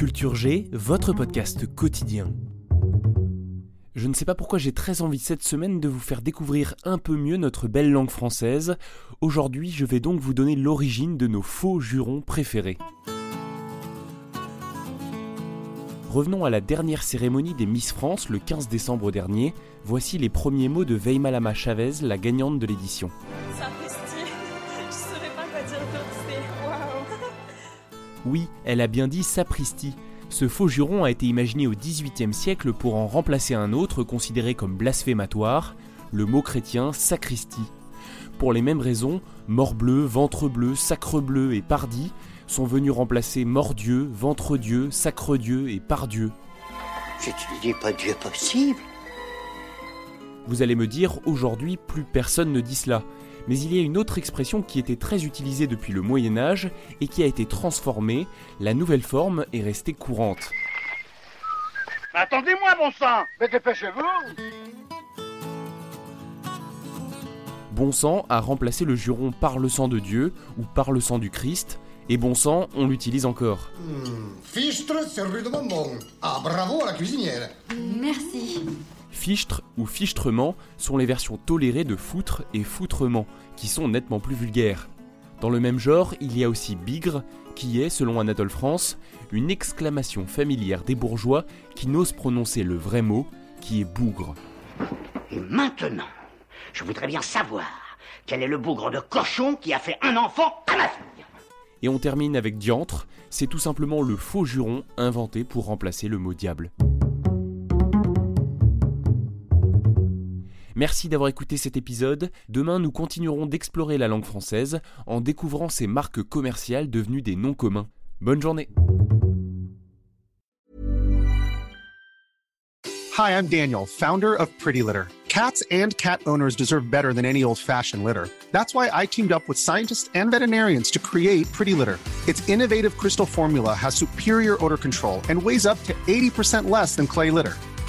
Culture G, votre podcast quotidien. Je ne sais pas pourquoi j'ai très envie cette semaine de vous faire découvrir un peu mieux notre belle langue française. Aujourd'hui, je vais donc vous donner l'origine de nos faux jurons préférés. Revenons à la dernière cérémonie des Miss France le 15 décembre dernier. Voici les premiers mots de Veimalama Chavez, la gagnante de l'édition. Oui, elle a bien dit sapristi. Ce faux juron a été imaginé au XVIIIe siècle pour en remplacer un autre considéré comme blasphématoire, le mot chrétien sacristie. Pour les mêmes raisons, morbleu, ventre bleu, sacre bleu et pardi sont venus remplacer mordieu, ventre Dieu, sacre Dieu et pardieu. Je te dis pas Dieu possible. Vous allez me dire, aujourd'hui, plus personne ne dit cela. Mais il y a une autre expression qui était très utilisée depuis le Moyen Âge et qui a été transformée. La nouvelle forme est restée courante. Attendez-moi, bon sang Mais dépêchez-vous Bon sang a remplacé le juron par le sang de Dieu ou par le sang du Christ, et bon sang, on l'utilise encore. Fichtre, rue de Bonbon. Ah, bravo à la cuisinière. Merci. Fichtre ou fichtrement sont les versions tolérées de foutre et foutrement, qui sont nettement plus vulgaires. Dans le même genre, il y a aussi bigre, qui est, selon Anatole France, une exclamation familière des bourgeois qui n'osent prononcer le vrai mot, qui est bougre. Et maintenant, je voudrais bien savoir quel est le bougre de cochon qui a fait un enfant à ma fille. Et on termine avec diantre, c'est tout simplement le faux juron inventé pour remplacer le mot diable. Merci d'avoir écouté cet épisode. Demain, nous continuerons d'explorer la langue française en découvrant ses marques commerciales devenues des noms communs. Bonne journée Hi, I'm Daniel, founder of Pretty Litter. Cats and cat owners deserve better than any old-fashioned litter. That's why I teamed up with scientists and veterinarians to create Pretty Litter. Its innovative crystal formula has superior odor control and weighs up to 80% less than clay litter.